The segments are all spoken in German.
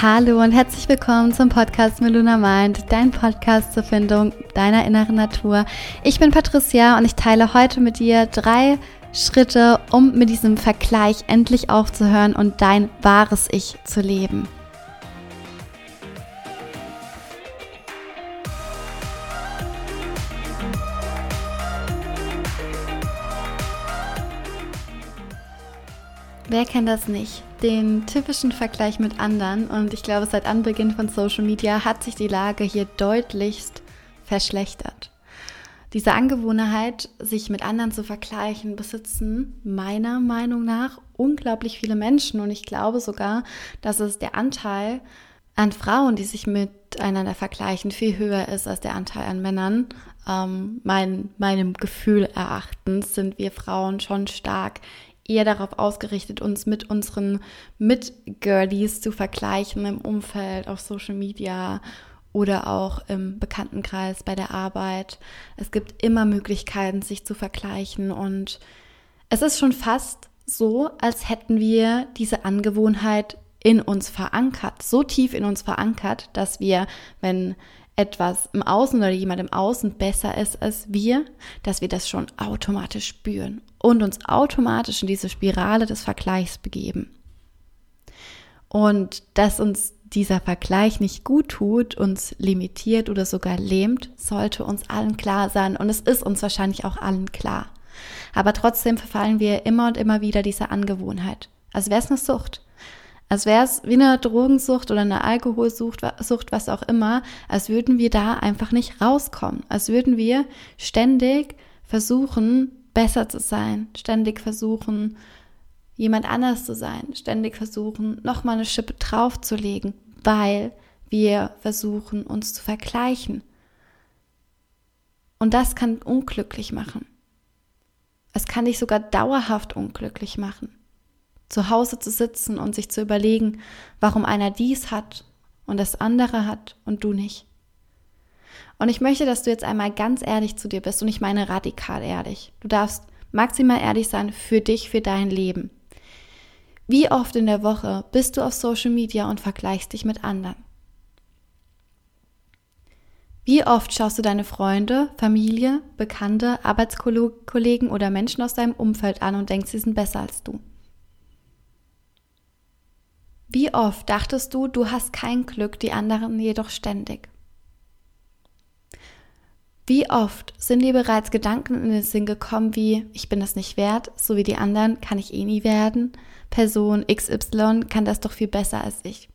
Hallo und herzlich willkommen zum Podcast Meluna Mind, dein Podcast zur Findung deiner inneren Natur. Ich bin Patricia und ich teile heute mit dir drei Schritte, um mit diesem Vergleich endlich aufzuhören und dein wahres Ich zu leben. Wer kennt das nicht? Den typischen Vergleich mit anderen. Und ich glaube, seit Anbeginn von Social Media hat sich die Lage hier deutlichst verschlechtert. Diese Angewohnheit, sich mit anderen zu vergleichen, besitzen meiner Meinung nach unglaublich viele Menschen. Und ich glaube sogar, dass es der Anteil an Frauen, die sich miteinander vergleichen, viel höher ist als der Anteil an Männern. Ähm, mein, meinem Gefühl erachtens sind wir Frauen schon stark eher darauf ausgerichtet, uns mit unseren Mitgirlies zu vergleichen im Umfeld, auf Social Media oder auch im Bekanntenkreis bei der Arbeit. Es gibt immer Möglichkeiten, sich zu vergleichen und es ist schon fast so, als hätten wir diese Angewohnheit in uns verankert, so tief in uns verankert, dass wir, wenn etwas im Außen oder jemand im Außen besser ist als wir, dass wir das schon automatisch spüren und uns automatisch in diese Spirale des Vergleichs begeben. Und dass uns dieser Vergleich nicht gut tut, uns limitiert oder sogar lähmt, sollte uns allen klar sein. Und es ist uns wahrscheinlich auch allen klar. Aber trotzdem verfallen wir immer und immer wieder dieser Angewohnheit. Als wäre es eine Sucht. Als wäre es wie eine Drogensucht oder eine Alkoholsucht, Sucht, was auch immer, als würden wir da einfach nicht rauskommen. Als würden wir ständig versuchen, besser zu sein, ständig versuchen, jemand anders zu sein, ständig versuchen, nochmal eine Schippe draufzulegen, weil wir versuchen, uns zu vergleichen. Und das kann unglücklich machen. Es kann dich sogar dauerhaft unglücklich machen zu Hause zu sitzen und sich zu überlegen, warum einer dies hat und das andere hat und du nicht. Und ich möchte, dass du jetzt einmal ganz ehrlich zu dir bist und ich meine radikal ehrlich. Du darfst maximal ehrlich sein für dich, für dein Leben. Wie oft in der Woche bist du auf Social Media und vergleichst dich mit anderen? Wie oft schaust du deine Freunde, Familie, Bekannte, Arbeitskollegen oder Menschen aus deinem Umfeld an und denkst, sie sind besser als du? Wie oft dachtest du, du hast kein Glück, die anderen jedoch ständig? Wie oft sind dir bereits Gedanken in den Sinn gekommen wie, ich bin das nicht wert, so wie die anderen kann ich eh nie werden, Person XY kann das doch viel besser als ich.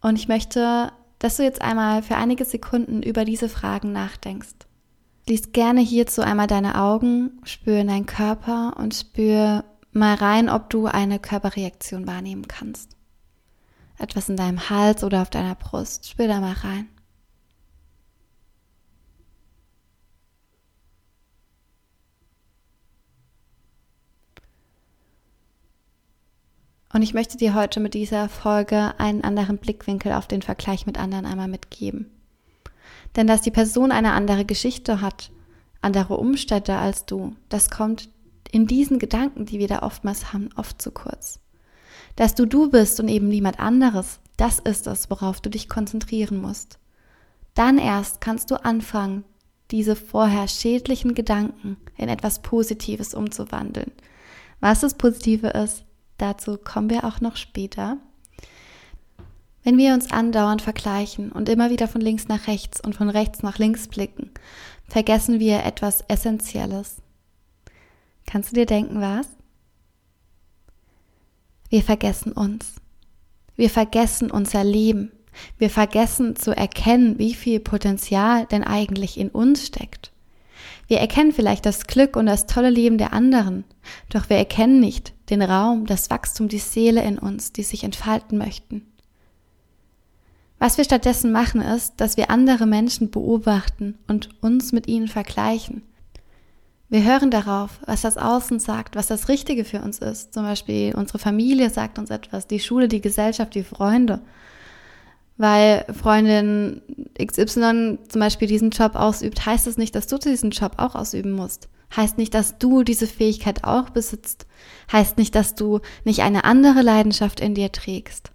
Und ich möchte, dass du jetzt einmal für einige Sekunden über diese Fragen nachdenkst. Lies gerne hierzu einmal deine Augen, spür in deinen Körper und spür, mal rein, ob du eine Körperreaktion wahrnehmen kannst. Etwas in deinem Hals oder auf deiner Brust. Spür da mal rein. Und ich möchte dir heute mit dieser Folge einen anderen Blickwinkel auf den Vergleich mit anderen einmal mitgeben. Denn dass die Person eine andere Geschichte hat, andere Umstände als du, das kommt in diesen Gedanken, die wir da oftmals haben, oft zu kurz. Dass du du bist und eben niemand anderes, das ist es, worauf du dich konzentrieren musst. Dann erst kannst du anfangen, diese vorher schädlichen Gedanken in etwas Positives umzuwandeln. Was das Positive ist, dazu kommen wir auch noch später. Wenn wir uns andauernd vergleichen und immer wieder von links nach rechts und von rechts nach links blicken, vergessen wir etwas Essentielles. Kannst du dir denken, was? Wir vergessen uns. Wir vergessen unser Leben. Wir vergessen zu erkennen, wie viel Potenzial denn eigentlich in uns steckt. Wir erkennen vielleicht das Glück und das tolle Leben der anderen, doch wir erkennen nicht den Raum, das Wachstum, die Seele in uns, die sich entfalten möchten. Was wir stattdessen machen ist, dass wir andere Menschen beobachten und uns mit ihnen vergleichen wir hören darauf, was das Außen sagt, was das Richtige für uns ist. Zum Beispiel unsere Familie sagt uns etwas, die Schule, die Gesellschaft, die Freunde. Weil Freundin XY zum Beispiel diesen Job ausübt, heißt es nicht, dass du diesen Job auch ausüben musst. Heißt nicht, dass du diese Fähigkeit auch besitzt. Heißt nicht, dass du nicht eine andere Leidenschaft in dir trägst.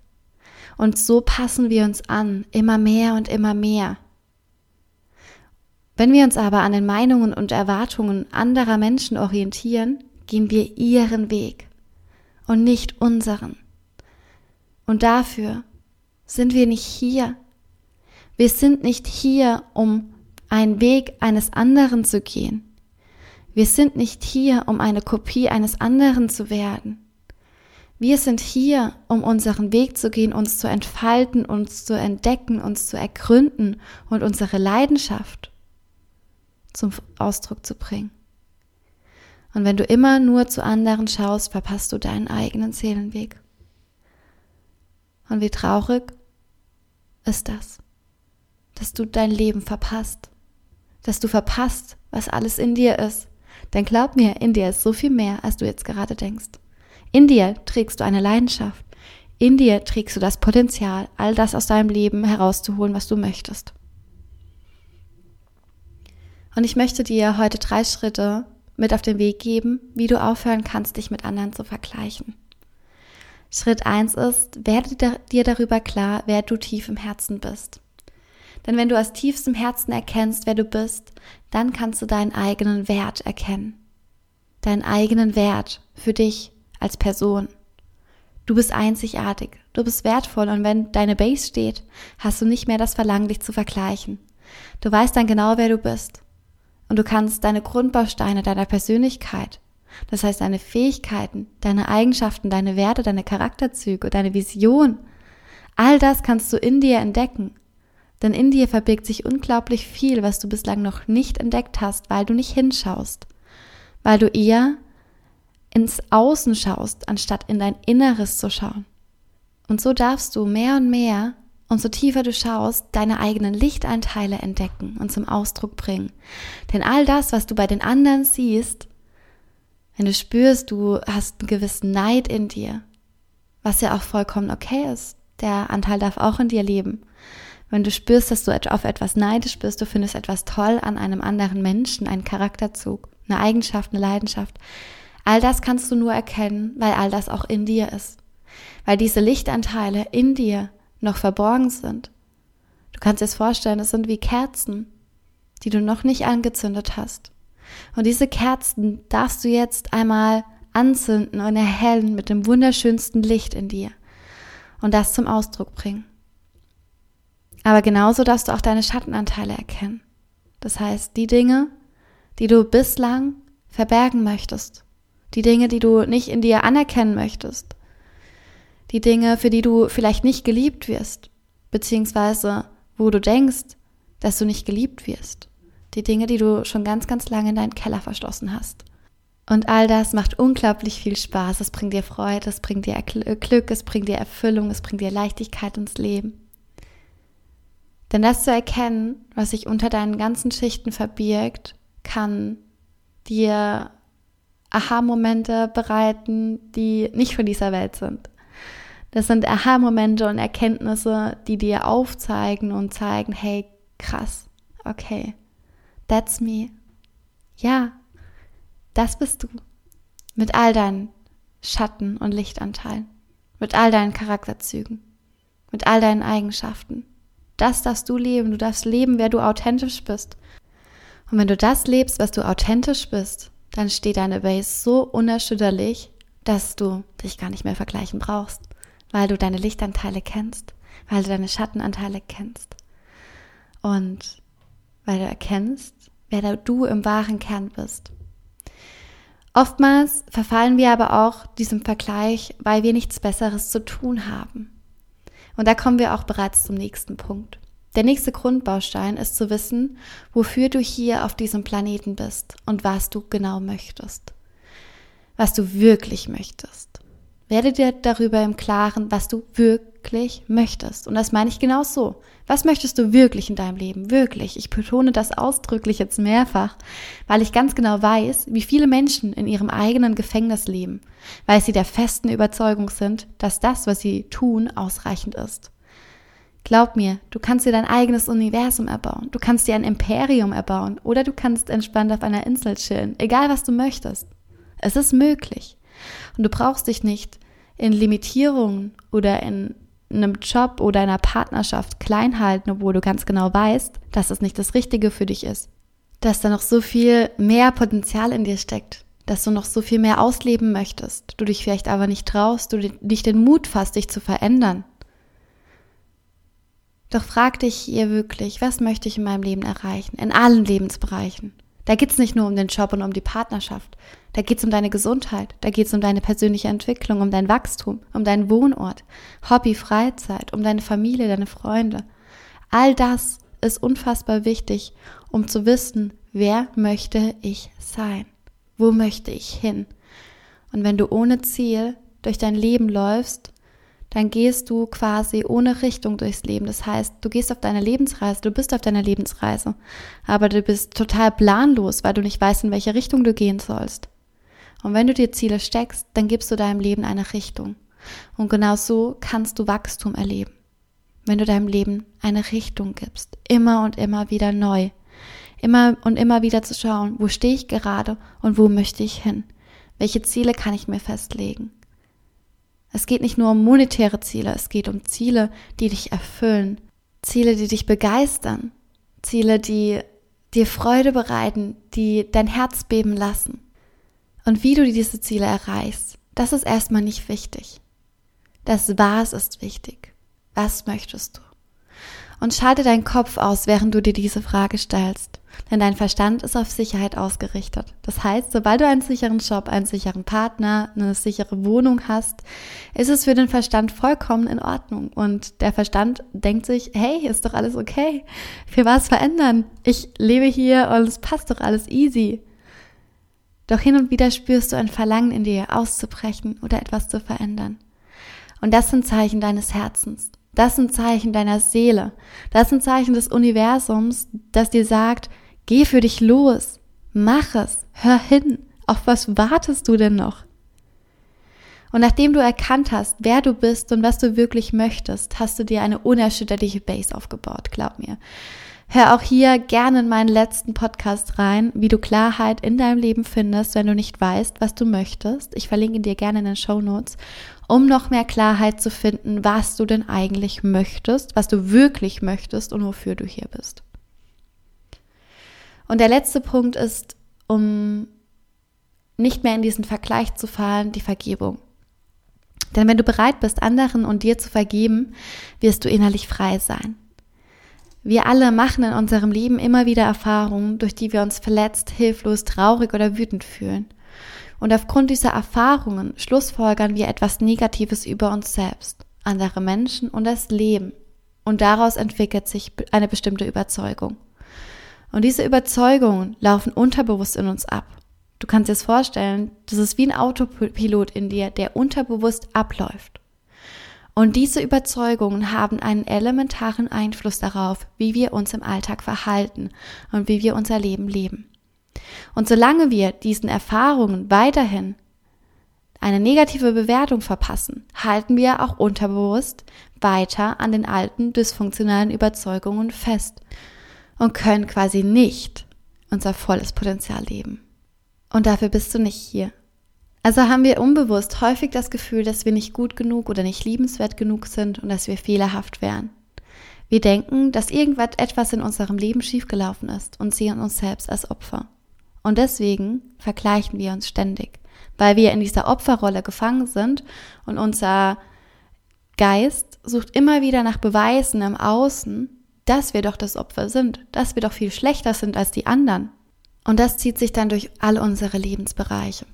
Und so passen wir uns an, immer mehr und immer mehr. Wenn wir uns aber an den Meinungen und Erwartungen anderer Menschen orientieren, gehen wir ihren Weg und nicht unseren. Und dafür sind wir nicht hier. Wir sind nicht hier, um einen Weg eines anderen zu gehen. Wir sind nicht hier, um eine Kopie eines anderen zu werden. Wir sind hier, um unseren Weg zu gehen, uns zu entfalten, uns zu entdecken, uns zu ergründen und unsere Leidenschaft zum Ausdruck zu bringen. Und wenn du immer nur zu anderen schaust, verpasst du deinen eigenen Seelenweg. Und wie traurig ist das, dass du dein Leben verpasst, dass du verpasst, was alles in dir ist. Denn glaub mir, in dir ist so viel mehr, als du jetzt gerade denkst. In dir trägst du eine Leidenschaft. In dir trägst du das Potenzial, all das aus deinem Leben herauszuholen, was du möchtest. Und ich möchte dir heute drei Schritte mit auf den Weg geben, wie du aufhören kannst, dich mit anderen zu vergleichen. Schritt eins ist, werde dir darüber klar, wer du tief im Herzen bist. Denn wenn du aus tiefstem Herzen erkennst, wer du bist, dann kannst du deinen eigenen Wert erkennen. Deinen eigenen Wert für dich als Person. Du bist einzigartig, du bist wertvoll und wenn deine Base steht, hast du nicht mehr das Verlangen, dich zu vergleichen. Du weißt dann genau, wer du bist. Und du kannst deine Grundbausteine deiner Persönlichkeit, das heißt deine Fähigkeiten, deine Eigenschaften, deine Werte, deine Charakterzüge, deine Vision, all das kannst du in dir entdecken. Denn in dir verbirgt sich unglaublich viel, was du bislang noch nicht entdeckt hast, weil du nicht hinschaust, weil du eher ins Außen schaust, anstatt in dein Inneres zu schauen. Und so darfst du mehr und mehr und so tiefer du schaust, deine eigenen Lichteinteile entdecken und zum Ausdruck bringen. Denn all das, was du bei den anderen siehst, wenn du spürst, du hast einen gewissen Neid in dir, was ja auch vollkommen okay ist, der Anteil darf auch in dir leben. Wenn du spürst, dass du auf etwas neidisch bist, du findest etwas toll an einem anderen Menschen, einen Charakterzug, eine Eigenschaft, eine Leidenschaft, all das kannst du nur erkennen, weil all das auch in dir ist. Weil diese Lichtanteile in dir noch verborgen sind. Du kannst dir es vorstellen, es sind wie Kerzen, die du noch nicht angezündet hast. Und diese Kerzen darfst du jetzt einmal anzünden und erhellen mit dem wunderschönsten Licht in dir und das zum Ausdruck bringen. Aber genauso darfst du auch deine Schattenanteile erkennen. Das heißt, die Dinge, die du bislang verbergen möchtest, die Dinge, die du nicht in dir anerkennen möchtest, die Dinge, für die du vielleicht nicht geliebt wirst, beziehungsweise wo du denkst, dass du nicht geliebt wirst. Die Dinge, die du schon ganz, ganz lange in deinen Keller verschlossen hast. Und all das macht unglaublich viel Spaß. Es bringt dir Freude, es bringt dir Glück, es bringt dir Erfüllung, es bringt dir Leichtigkeit ins Leben. Denn das zu erkennen, was sich unter deinen ganzen Schichten verbirgt, kann dir Aha-Momente bereiten, die nicht von dieser Welt sind. Das sind Aha-Momente und Erkenntnisse, die dir aufzeigen und zeigen, hey, krass, okay, that's me. Ja, das bist du. Mit all deinen Schatten- und Lichtanteilen. Mit all deinen Charakterzügen. Mit all deinen Eigenschaften. Das darfst du leben. Du darfst leben, wer du authentisch bist. Und wenn du das lebst, was du authentisch bist, dann steht deine Base so unerschütterlich, dass du dich gar nicht mehr vergleichen brauchst weil du deine Lichtanteile kennst, weil du deine Schattenanteile kennst und weil du erkennst, wer du im wahren Kern bist. Oftmals verfallen wir aber auch diesem Vergleich, weil wir nichts Besseres zu tun haben. Und da kommen wir auch bereits zum nächsten Punkt. Der nächste Grundbaustein ist zu wissen, wofür du hier auf diesem Planeten bist und was du genau möchtest. Was du wirklich möchtest. Werde dir darüber im Klaren, was du wirklich möchtest. Und das meine ich genau so. Was möchtest du wirklich in deinem Leben? Wirklich. Ich betone das ausdrücklich jetzt mehrfach, weil ich ganz genau weiß, wie viele Menschen in ihrem eigenen Gefängnis leben, weil sie der festen Überzeugung sind, dass das, was sie tun, ausreichend ist. Glaub mir, du kannst dir dein eigenes Universum erbauen. Du kannst dir ein Imperium erbauen oder du kannst entspannt auf einer Insel chillen. Egal was du möchtest. Es ist möglich. Und du brauchst dich nicht in Limitierungen oder in einem Job oder einer Partnerschaft klein halten, obwohl du ganz genau weißt, dass es nicht das Richtige für dich ist. Dass da noch so viel mehr Potenzial in dir steckt, dass du noch so viel mehr ausleben möchtest, du dich vielleicht aber nicht traust, du nicht den Mut fasst, dich zu verändern. Doch frag dich hier wirklich, was möchte ich in meinem Leben erreichen? In allen Lebensbereichen. Da geht's nicht nur um den Job und um die Partnerschaft. Da geht's um deine Gesundheit. Da geht's um deine persönliche Entwicklung, um dein Wachstum, um deinen Wohnort, Hobby, Freizeit, um deine Familie, deine Freunde. All das ist unfassbar wichtig, um zu wissen, wer möchte ich sein? Wo möchte ich hin? Und wenn du ohne Ziel durch dein Leben läufst, dann gehst du quasi ohne Richtung durchs Leben. Das heißt, du gehst auf deine Lebensreise, du bist auf deiner Lebensreise, aber du bist total planlos, weil du nicht weißt, in welche Richtung du gehen sollst. Und wenn du dir Ziele steckst, dann gibst du deinem Leben eine Richtung. Und genau so kannst du Wachstum erleben. Wenn du deinem Leben eine Richtung gibst, immer und immer wieder neu. Immer und immer wieder zu schauen, wo stehe ich gerade und wo möchte ich hin? Welche Ziele kann ich mir festlegen? Es geht nicht nur um monetäre Ziele, es geht um Ziele, die dich erfüllen, Ziele, die dich begeistern, Ziele, die dir Freude bereiten, die dein Herz beben lassen. Und wie du diese Ziele erreichst, das ist erstmal nicht wichtig. Das Was ist wichtig. Was möchtest du? Und schalte deinen Kopf aus, während du dir diese Frage stellst. Denn dein Verstand ist auf Sicherheit ausgerichtet. Das heißt, sobald du einen sicheren Job, einen sicheren Partner, eine sichere Wohnung hast, ist es für den Verstand vollkommen in Ordnung. Und der Verstand denkt sich, hey, ist doch alles okay. Für was verändern? Ich lebe hier und es passt doch alles easy. Doch hin und wieder spürst du ein Verlangen in dir, auszubrechen oder etwas zu verändern. Und das sind Zeichen deines Herzens. Das sind Zeichen deiner Seele. Das sind Zeichen des Universums, das dir sagt, Geh für dich los. Mach es. Hör hin. Auf was wartest du denn noch? Und nachdem du erkannt hast, wer du bist und was du wirklich möchtest, hast du dir eine unerschütterliche Base aufgebaut, glaub mir. Hör auch hier gerne in meinen letzten Podcast rein, wie du Klarheit in deinem Leben findest, wenn du nicht weißt, was du möchtest. Ich verlinke dir gerne in den Show Notes, um noch mehr Klarheit zu finden, was du denn eigentlich möchtest, was du wirklich möchtest und wofür du hier bist. Und der letzte Punkt ist, um nicht mehr in diesen Vergleich zu fallen, die Vergebung. Denn wenn du bereit bist, anderen und dir zu vergeben, wirst du innerlich frei sein. Wir alle machen in unserem Leben immer wieder Erfahrungen, durch die wir uns verletzt, hilflos, traurig oder wütend fühlen. Und aufgrund dieser Erfahrungen schlussfolgern wir etwas Negatives über uns selbst, andere Menschen und das Leben. Und daraus entwickelt sich eine bestimmte Überzeugung. Und diese Überzeugungen laufen unterbewusst in uns ab. Du kannst dir das vorstellen, das ist wie ein Autopilot in dir, der unterbewusst abläuft. Und diese Überzeugungen haben einen elementaren Einfluss darauf, wie wir uns im Alltag verhalten und wie wir unser Leben leben. Und solange wir diesen Erfahrungen weiterhin eine negative Bewertung verpassen, halten wir auch unterbewusst weiter an den alten dysfunktionalen Überzeugungen fest und können quasi nicht unser volles Potenzial leben. Und dafür bist du nicht hier. Also haben wir unbewusst häufig das Gefühl, dass wir nicht gut genug oder nicht liebenswert genug sind und dass wir fehlerhaft wären. Wir denken, dass irgendwas etwas in unserem Leben schiefgelaufen ist und sehen uns selbst als Opfer. Und deswegen vergleichen wir uns ständig, weil wir in dieser Opferrolle gefangen sind und unser Geist sucht immer wieder nach Beweisen im Außen, dass wir doch das Opfer sind, dass wir doch viel schlechter sind als die anderen. Und das zieht sich dann durch all unsere Lebensbereiche.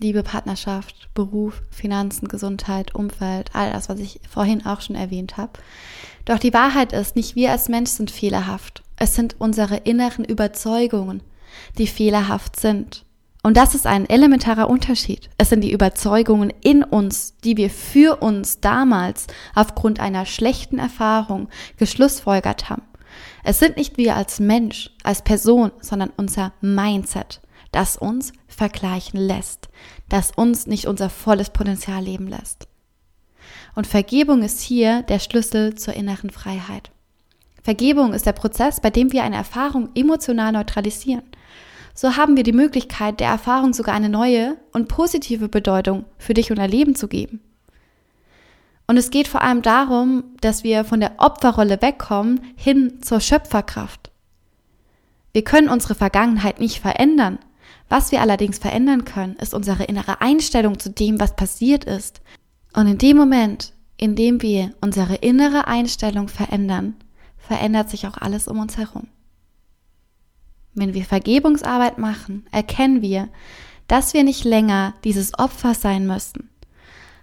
Liebe, Partnerschaft, Beruf, Finanzen, Gesundheit, Umfeld, all das, was ich vorhin auch schon erwähnt habe. Doch die Wahrheit ist, nicht wir als Mensch sind fehlerhaft. Es sind unsere inneren Überzeugungen, die fehlerhaft sind. Und das ist ein elementarer Unterschied. Es sind die Überzeugungen in uns, die wir für uns damals aufgrund einer schlechten Erfahrung geschlussfolgert haben. Es sind nicht wir als Mensch, als Person, sondern unser Mindset, das uns vergleichen lässt, das uns nicht unser volles Potenzial leben lässt. Und Vergebung ist hier der Schlüssel zur inneren Freiheit. Vergebung ist der Prozess, bei dem wir eine Erfahrung emotional neutralisieren so haben wir die Möglichkeit, der Erfahrung sogar eine neue und positive Bedeutung für dich und dein Leben zu geben. Und es geht vor allem darum, dass wir von der Opferrolle wegkommen hin zur Schöpferkraft. Wir können unsere Vergangenheit nicht verändern. Was wir allerdings verändern können, ist unsere innere Einstellung zu dem, was passiert ist. Und in dem Moment, in dem wir unsere innere Einstellung verändern, verändert sich auch alles um uns herum. Wenn wir Vergebungsarbeit machen, erkennen wir, dass wir nicht länger dieses Opfer sein müssen,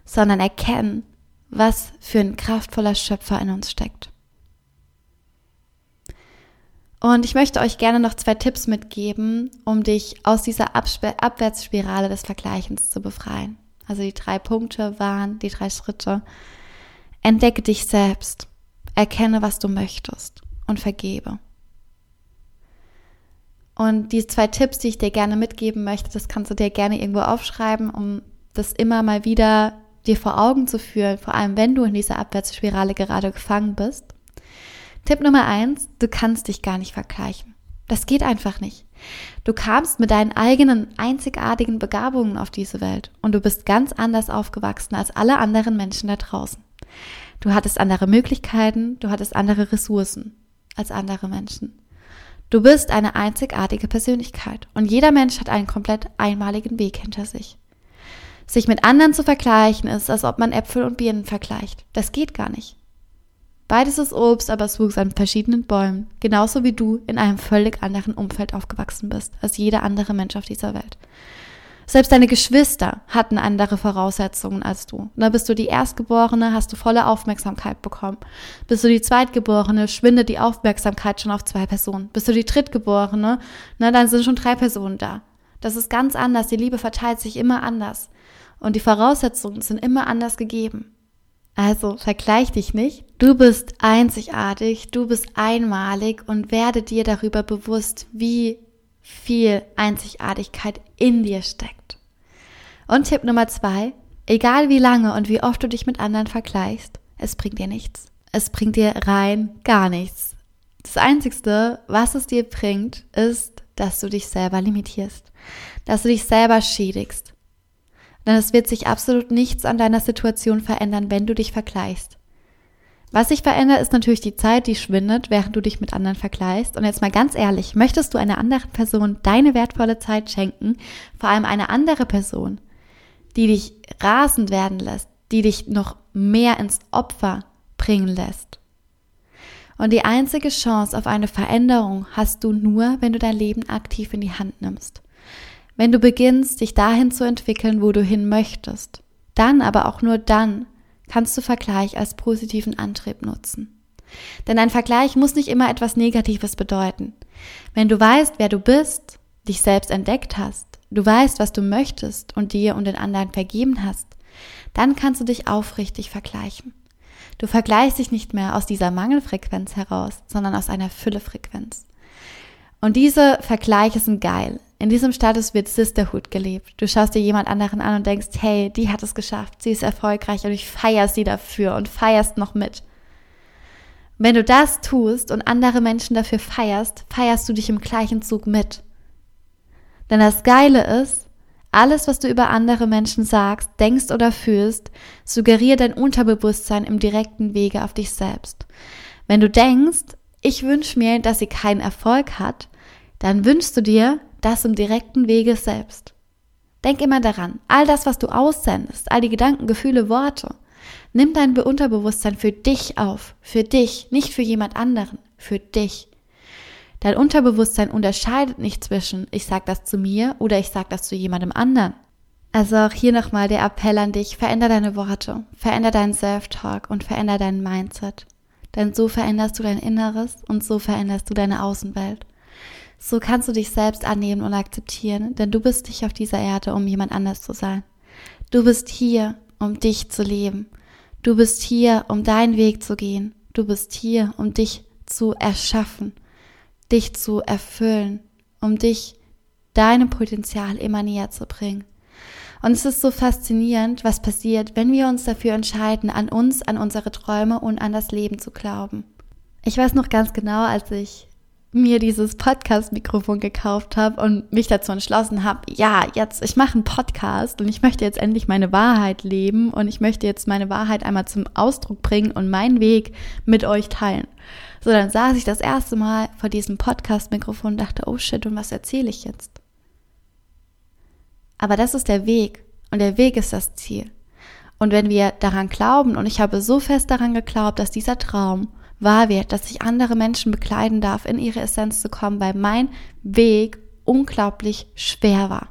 sondern erkennen, was für ein kraftvoller Schöpfer in uns steckt. Und ich möchte euch gerne noch zwei Tipps mitgeben, um dich aus dieser Absp Abwärtsspirale des Vergleichens zu befreien. Also die drei Punkte waren die drei Schritte. Entdecke dich selbst, erkenne, was du möchtest und vergebe. Und die zwei Tipps, die ich dir gerne mitgeben möchte, das kannst du dir gerne irgendwo aufschreiben, um das immer mal wieder dir vor Augen zu führen, vor allem wenn du in dieser Abwärtsspirale gerade gefangen bist. Tipp Nummer eins, du kannst dich gar nicht vergleichen. Das geht einfach nicht. Du kamst mit deinen eigenen einzigartigen Begabungen auf diese Welt und du bist ganz anders aufgewachsen als alle anderen Menschen da draußen. Du hattest andere Möglichkeiten, du hattest andere Ressourcen als andere Menschen. Du bist eine einzigartige Persönlichkeit und jeder Mensch hat einen komplett einmaligen Weg hinter sich. Sich mit anderen zu vergleichen ist, als ob man Äpfel und Birnen vergleicht. Das geht gar nicht. Beides ist Obst, aber es wuchs an verschiedenen Bäumen, genauso wie du in einem völlig anderen Umfeld aufgewachsen bist als jeder andere Mensch auf dieser Welt. Selbst deine Geschwister hatten andere Voraussetzungen als du. Da bist du die Erstgeborene, hast du volle Aufmerksamkeit bekommen. Bist du die Zweitgeborene, schwindet die Aufmerksamkeit schon auf zwei Personen. Bist du die Drittgeborene, na, dann sind schon drei Personen da. Das ist ganz anders. Die Liebe verteilt sich immer anders. Und die Voraussetzungen sind immer anders gegeben. Also vergleich dich nicht. Du bist einzigartig, du bist einmalig und werde dir darüber bewusst, wie viel Einzigartigkeit in dir steckt. Und Tipp Nummer zwei, egal wie lange und wie oft du dich mit anderen vergleichst, es bringt dir nichts. Es bringt dir rein gar nichts. Das Einzigste, was es dir bringt, ist, dass du dich selber limitierst, dass du dich selber schädigst. Denn es wird sich absolut nichts an deiner Situation verändern, wenn du dich vergleichst. Was sich verändert, ist natürlich die Zeit, die schwindet, während du dich mit anderen vergleichst. Und jetzt mal ganz ehrlich, möchtest du einer anderen Person deine wertvolle Zeit schenken, vor allem eine andere Person, die dich rasend werden lässt, die dich noch mehr ins Opfer bringen lässt? Und die einzige Chance auf eine Veränderung hast du nur, wenn du dein Leben aktiv in die Hand nimmst. Wenn du beginnst, dich dahin zu entwickeln, wo du hin möchtest. Dann, aber auch nur dann, kannst du Vergleich als positiven Antrieb nutzen. Denn ein Vergleich muss nicht immer etwas Negatives bedeuten. Wenn du weißt, wer du bist, dich selbst entdeckt hast, du weißt, was du möchtest und dir und den anderen vergeben hast, dann kannst du dich aufrichtig vergleichen. Du vergleichst dich nicht mehr aus dieser Mangelfrequenz heraus, sondern aus einer Füllefrequenz. Und diese Vergleiche sind geil. In diesem Status wird Sisterhood gelebt. Du schaust dir jemand anderen an und denkst, hey, die hat es geschafft, sie ist erfolgreich und ich feier sie dafür und feierst noch mit. Wenn du das tust und andere Menschen dafür feierst, feierst du dich im gleichen Zug mit. Denn das Geile ist, alles, was du über andere Menschen sagst, denkst oder fühlst, suggeriert dein Unterbewusstsein im direkten Wege auf dich selbst. Wenn du denkst, ich wünsche mir, dass sie keinen Erfolg hat, dann wünschst du dir, das im direkten Wege selbst. Denk immer daran, all das, was du aussendest, all die Gedanken, Gefühle, Worte, nimm dein Unterbewusstsein für dich auf, für dich, nicht für jemand anderen, für dich. Dein Unterbewusstsein unterscheidet nicht zwischen, ich sag das zu mir oder ich sag das zu jemandem anderen. Also auch hier nochmal der Appell an dich, veränder deine Worte, veränder deinen Self-Talk und veränder dein Mindset. Denn so veränderst du dein Inneres und so veränderst du deine Außenwelt. So kannst du dich selbst annehmen und akzeptieren, denn du bist nicht auf dieser Erde, um jemand anders zu sein. Du bist hier, um dich zu leben. Du bist hier, um deinen Weg zu gehen. Du bist hier, um dich zu erschaffen, dich zu erfüllen, um dich deinem Potenzial immer näher zu bringen. Und es ist so faszinierend, was passiert, wenn wir uns dafür entscheiden, an uns, an unsere Träume und an das Leben zu glauben. Ich weiß noch ganz genau, als ich mir dieses Podcast-Mikrofon gekauft habe und mich dazu entschlossen habe, ja, jetzt, ich mache einen Podcast und ich möchte jetzt endlich meine Wahrheit leben und ich möchte jetzt meine Wahrheit einmal zum Ausdruck bringen und meinen Weg mit euch teilen. So, dann saß ich das erste Mal vor diesem Podcast-Mikrofon und dachte, oh shit, und was erzähle ich jetzt? Aber das ist der Weg und der Weg ist das Ziel. Und wenn wir daran glauben, und ich habe so fest daran geglaubt, dass dieser Traum wahr wird, dass ich andere Menschen bekleiden darf, in ihre Essenz zu kommen, weil mein Weg unglaublich schwer war.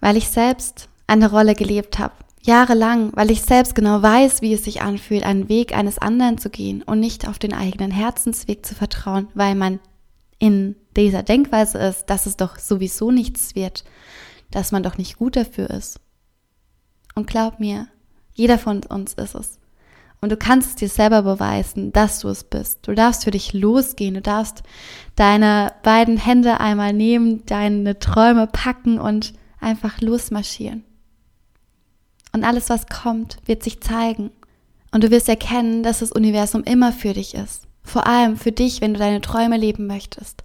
Weil ich selbst eine Rolle gelebt habe, jahrelang, weil ich selbst genau weiß, wie es sich anfühlt, einen Weg eines anderen zu gehen und nicht auf den eigenen Herzensweg zu vertrauen, weil man in dieser Denkweise ist, dass es doch sowieso nichts wird, dass man doch nicht gut dafür ist. Und glaub mir, jeder von uns ist es. Und du kannst es dir selber beweisen, dass du es bist. Du darfst für dich losgehen. Du darfst deine beiden Hände einmal nehmen, deine Träume packen und einfach losmarschieren. Und alles, was kommt, wird sich zeigen. Und du wirst erkennen, dass das Universum immer für dich ist. Vor allem für dich, wenn du deine Träume leben möchtest.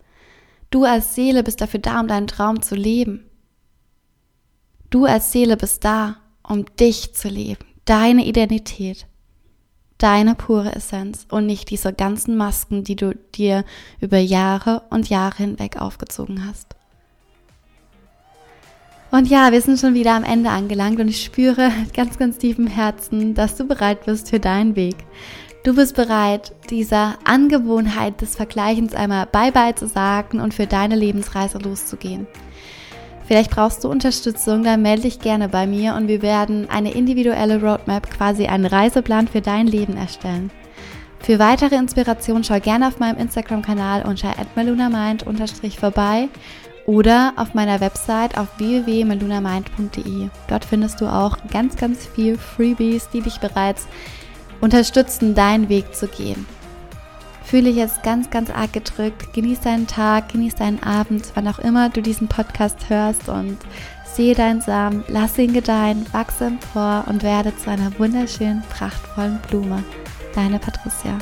Du als Seele bist dafür da, um deinen Traum zu leben. Du als Seele bist da, um dich zu leben, deine Identität, deine pure Essenz und nicht diese ganzen Masken, die du dir über Jahre und Jahre hinweg aufgezogen hast. Und ja, wir sind schon wieder am Ende angelangt und ich spüre ganz, ganz tief im Herzen, dass du bereit bist für deinen Weg. Du bist bereit, dieser Angewohnheit des Vergleichens einmal Bye-bye zu sagen und für deine Lebensreise loszugehen. Vielleicht brauchst du Unterstützung, dann melde dich gerne bei mir und wir werden eine individuelle Roadmap, quasi einen Reiseplan für dein Leben erstellen. Für weitere Inspiration schau gerne auf meinem Instagram-Kanal unter melunamind vorbei oder auf meiner Website auf www.melunamind.de. Dort findest du auch ganz, ganz viel Freebies, die dich bereits unterstützen, deinen Weg zu gehen fühle ich jetzt ganz, ganz arg gedrückt. Genieß deinen Tag, genieß deinen Abend, wann auch immer du diesen Podcast hörst und sehe deinen Samen, lass ihn gedeihen, wachse empor und werde zu einer wunderschönen, prachtvollen Blume. Deine Patricia.